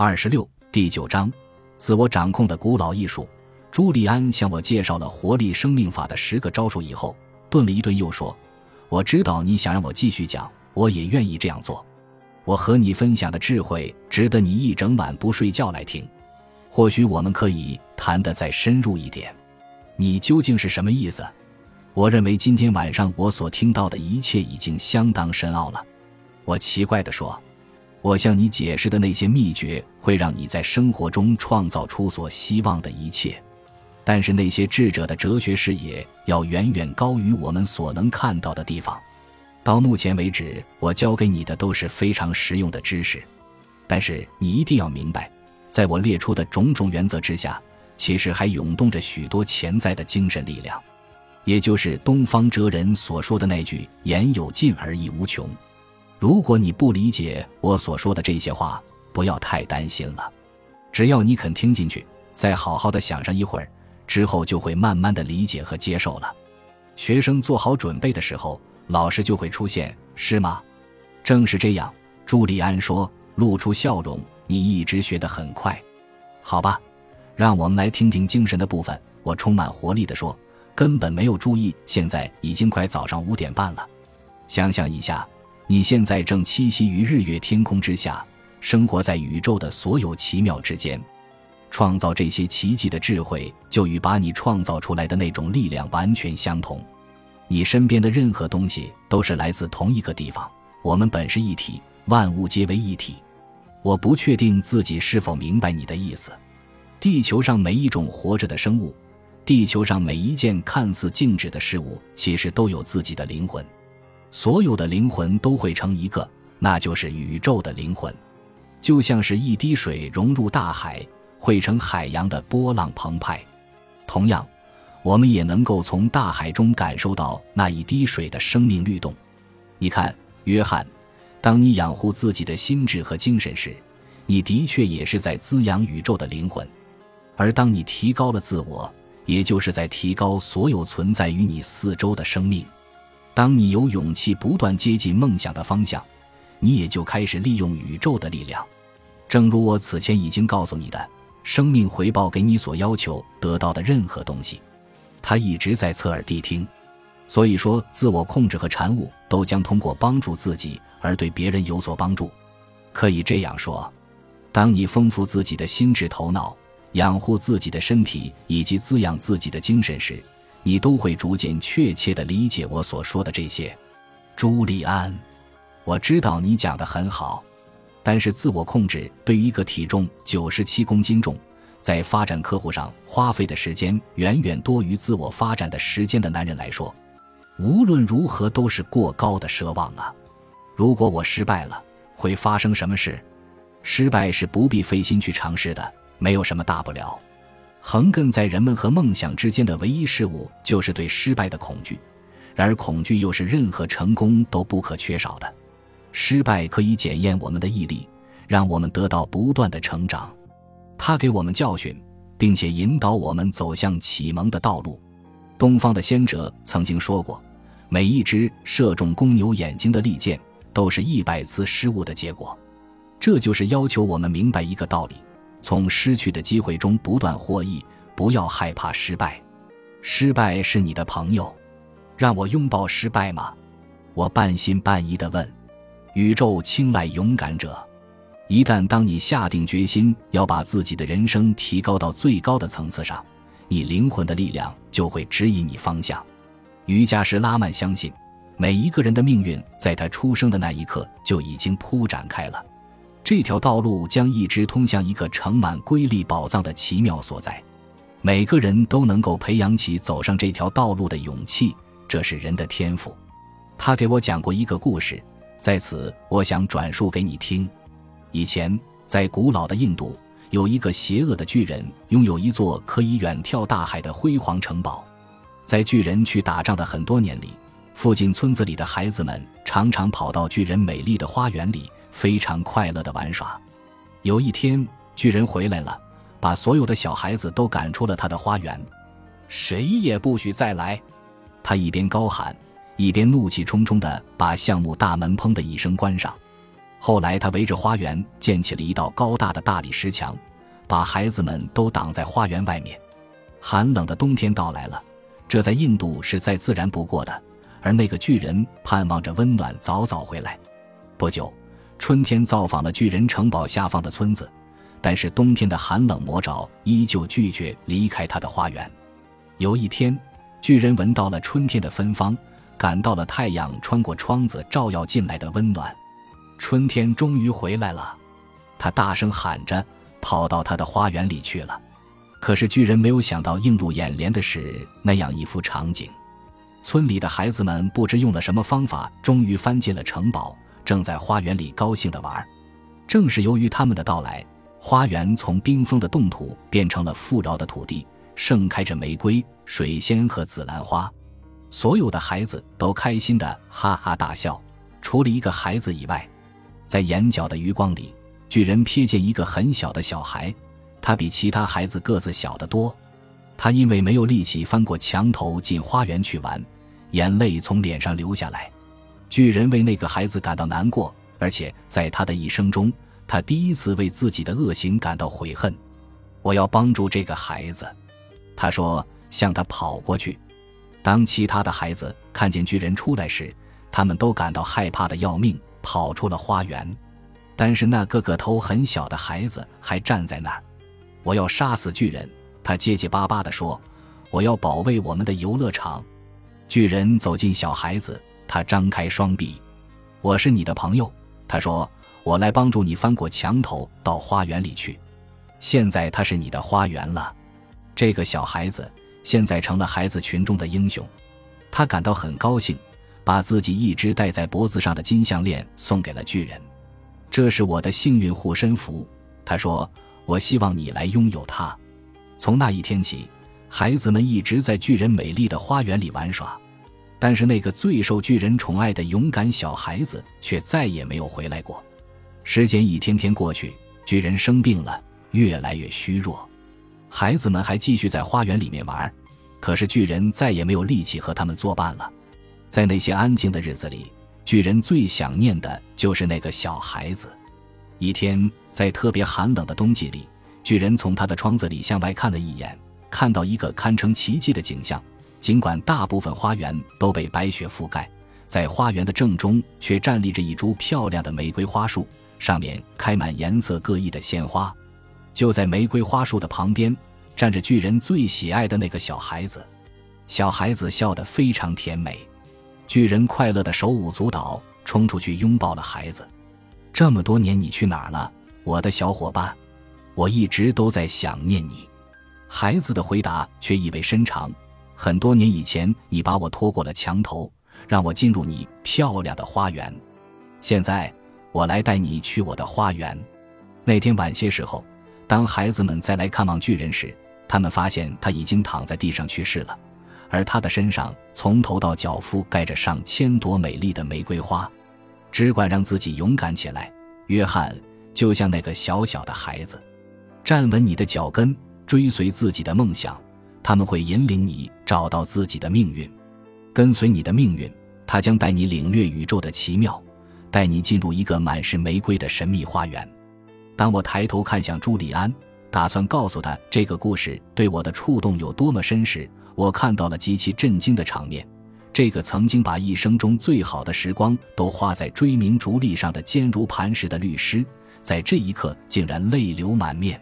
二十六第九章，自我掌控的古老艺术。朱利安向我介绍了活力生命法的十个招数以后，顿了一顿，又说：“我知道你想让我继续讲，我也愿意这样做。我和你分享的智慧，值得你一整晚不睡觉来听。或许我们可以谈得再深入一点。你究竟是什么意思？我认为今天晚上我所听到的一切已经相当深奥了。”我奇怪地说。我向你解释的那些秘诀，会让你在生活中创造出所希望的一切。但是那些智者的哲学视野要远远高于我们所能看到的地方。到目前为止，我教给你的都是非常实用的知识。但是你一定要明白，在我列出的种种原则之下，其实还涌动着许多潜在的精神力量，也就是东方哲人所说的那句“言有尽而意无穷”。如果你不理解我所说的这些话，不要太担心了。只要你肯听进去，再好好的想上一会儿，之后就会慢慢的理解和接受了。学生做好准备的时候，老师就会出现，是吗？正是这样，朱利安说，露出笑容。你一直学得很快，好吧？让我们来听听精神的部分。我充满活力地说，根本没有注意，现在已经快早上五点半了。想想一下。你现在正栖息于日月天空之下，生活在宇宙的所有奇妙之间，创造这些奇迹的智慧，就与把你创造出来的那种力量完全相同。你身边的任何东西都是来自同一个地方。我们本是一体，万物皆为一体。我不确定自己是否明白你的意思。地球上每一种活着的生物，地球上每一件看似静止的事物，其实都有自己的灵魂。所有的灵魂都会成一个，那就是宇宙的灵魂，就像是一滴水融入大海，汇成海洋的波浪澎湃。同样，我们也能够从大海中感受到那一滴水的生命律动。你看，约翰，当你养护自己的心智和精神时，你的确也是在滋养宇宙的灵魂；而当你提高了自我，也就是在提高所有存在于你四周的生命。当你有勇气不断接近梦想的方向，你也就开始利用宇宙的力量。正如我此前已经告诉你的，生命回报给你所要求得到的任何东西，它一直在侧耳谛听。所以说，自我控制和产物都将通过帮助自己而对别人有所帮助。可以这样说，当你丰富自己的心智头脑，养护自己的身体以及滋养自己的精神时，你都会逐渐确切地理解我所说的这些，朱利安。我知道你讲得很好，但是自我控制对于一个体重九十七公斤重，在发展客户上花费的时间远远多于自我发展的时间的男人来说，无论如何都是过高的奢望啊！如果我失败了，会发生什么事？失败是不必费心去尝试的，没有什么大不了。横亘在人们和梦想之间的唯一事物，就是对失败的恐惧。然而，恐惧又是任何成功都不可缺少的。失败可以检验我们的毅力，让我们得到不断的成长。它给我们教训，并且引导我们走向启蒙的道路。东方的先哲曾经说过：“每一支射中公牛眼睛的利箭，都是一百次失误的结果。”这就是要求我们明白一个道理。从失去的机会中不断获益，不要害怕失败。失败是你的朋友，让我拥抱失败吗？我半信半疑地问。宇宙青睐勇敢者。一旦当你下定决心要把自己的人生提高到最高的层次上，你灵魂的力量就会指引你方向。瑜伽师拉曼相信，每一个人的命运在他出生的那一刻就已经铺展开了。这条道路将一直通向一个盛满瑰丽宝藏的奇妙所在。每个人都能够培养起走上这条道路的勇气，这是人的天赋。他给我讲过一个故事，在此我想转述给你听。以前，在古老的印度，有一个邪恶的巨人，拥有一座可以远眺大海的辉煌城堡。在巨人去打仗的很多年里，附近村子里的孩子们常常跑到巨人美丽的花园里。非常快乐的玩耍。有一天，巨人回来了，把所有的小孩子都赶出了他的花园，谁也不许再来。他一边高喊，一边怒气冲冲地把橡木大门砰的一声关上。后来，他围着花园建起了一道高大的大理石墙，把孩子们都挡在花园外面。寒冷的冬天到来了，这在印度是再自然不过的。而那个巨人盼望着温暖早早回来。不久，春天造访了巨人城堡下方的村子，但是冬天的寒冷魔爪依旧拒绝离开他的花园。有一天，巨人闻到了春天的芬芳，感到了太阳穿过窗子照耀进来的温暖。春天终于回来了，他大声喊着，跑到他的花园里去了。可是巨人没有想到，映入眼帘的是那样一幅场景：村里的孩子们不知用了什么方法，终于翻进了城堡，正在花园里高兴地玩。正是由于他们的到来，花园从冰封的冻土变成了富饶的土地，盛开着玫瑰、水仙和紫兰花。所有的孩子都开心地哈哈大笑，除了一个孩子以外。在眼角的余光里，巨人瞥见一个很小的小孩，他比其他孩子个子小得多。他因为没有力气翻过墙头进花园去玩，眼泪从脸上流下来。巨人为那个孩子感到难过，而且在他的一生中，他第一次为自己的恶行感到悔恨。我要帮助这个孩子，他说，向他跑过去。当其他的孩子看见巨人出来时，他们都感到害怕的要命。跑出了花园，但是那个个头很小的孩子还站在那儿。我要杀死巨人，他结结巴巴地说：“我要保卫我们的游乐场。”巨人走进小孩子，他张开双臂：“我是你的朋友。”他说：“我来帮助你翻过墙头到花园里去。现在他是你的花园了。”这个小孩子现在成了孩子群中的英雄，他感到很高兴。把自己一直戴在脖子上的金项链送给了巨人，这是我的幸运护身符。他说：“我希望你来拥有它。”从那一天起，孩子们一直在巨人美丽的花园里玩耍，但是那个最受巨人宠爱的勇敢小孩子却再也没有回来过。时间一天天过去，巨人生病了，越来越虚弱。孩子们还继续在花园里面玩，可是巨人再也没有力气和他们作伴了。在那些安静的日子里，巨人最想念的就是那个小孩子。一天，在特别寒冷的冬季里，巨人从他的窗子里向外看了一眼，看到一个堪称奇迹的景象。尽管大部分花园都被白雪覆盖，在花园的正中却站立着一株漂亮的玫瑰花树，上面开满颜色各异的鲜花。就在玫瑰花树的旁边，站着巨人最喜爱的那个小孩子。小孩子笑得非常甜美。巨人快乐的手舞足蹈，冲出去拥抱了孩子。这么多年，你去哪儿了，我的小伙伴？我一直都在想念你。孩子的回答却意味深长。很多年以前，你把我拖过了墙头，让我进入你漂亮的花园。现在，我来带你去我的花园。那天晚些时候，当孩子们再来看望巨人时，他们发现他已经躺在地上去世了。而他的身上从头到脚覆盖着上千朵美丽的玫瑰花，只管让自己勇敢起来，约翰，就像那个小小的孩子，站稳你的脚跟，追随自己的梦想，他们会引领你找到自己的命运，跟随你的命运，他将带你领略宇宙的奇妙，带你进入一个满是玫瑰的神秘花园。当我抬头看向朱利安，打算告诉他这个故事对我的触动有多么深时，我看到了极其震惊的场面，这个曾经把一生中最好的时光都花在追名逐利上的坚如磐石的律师，在这一刻竟然泪流满面。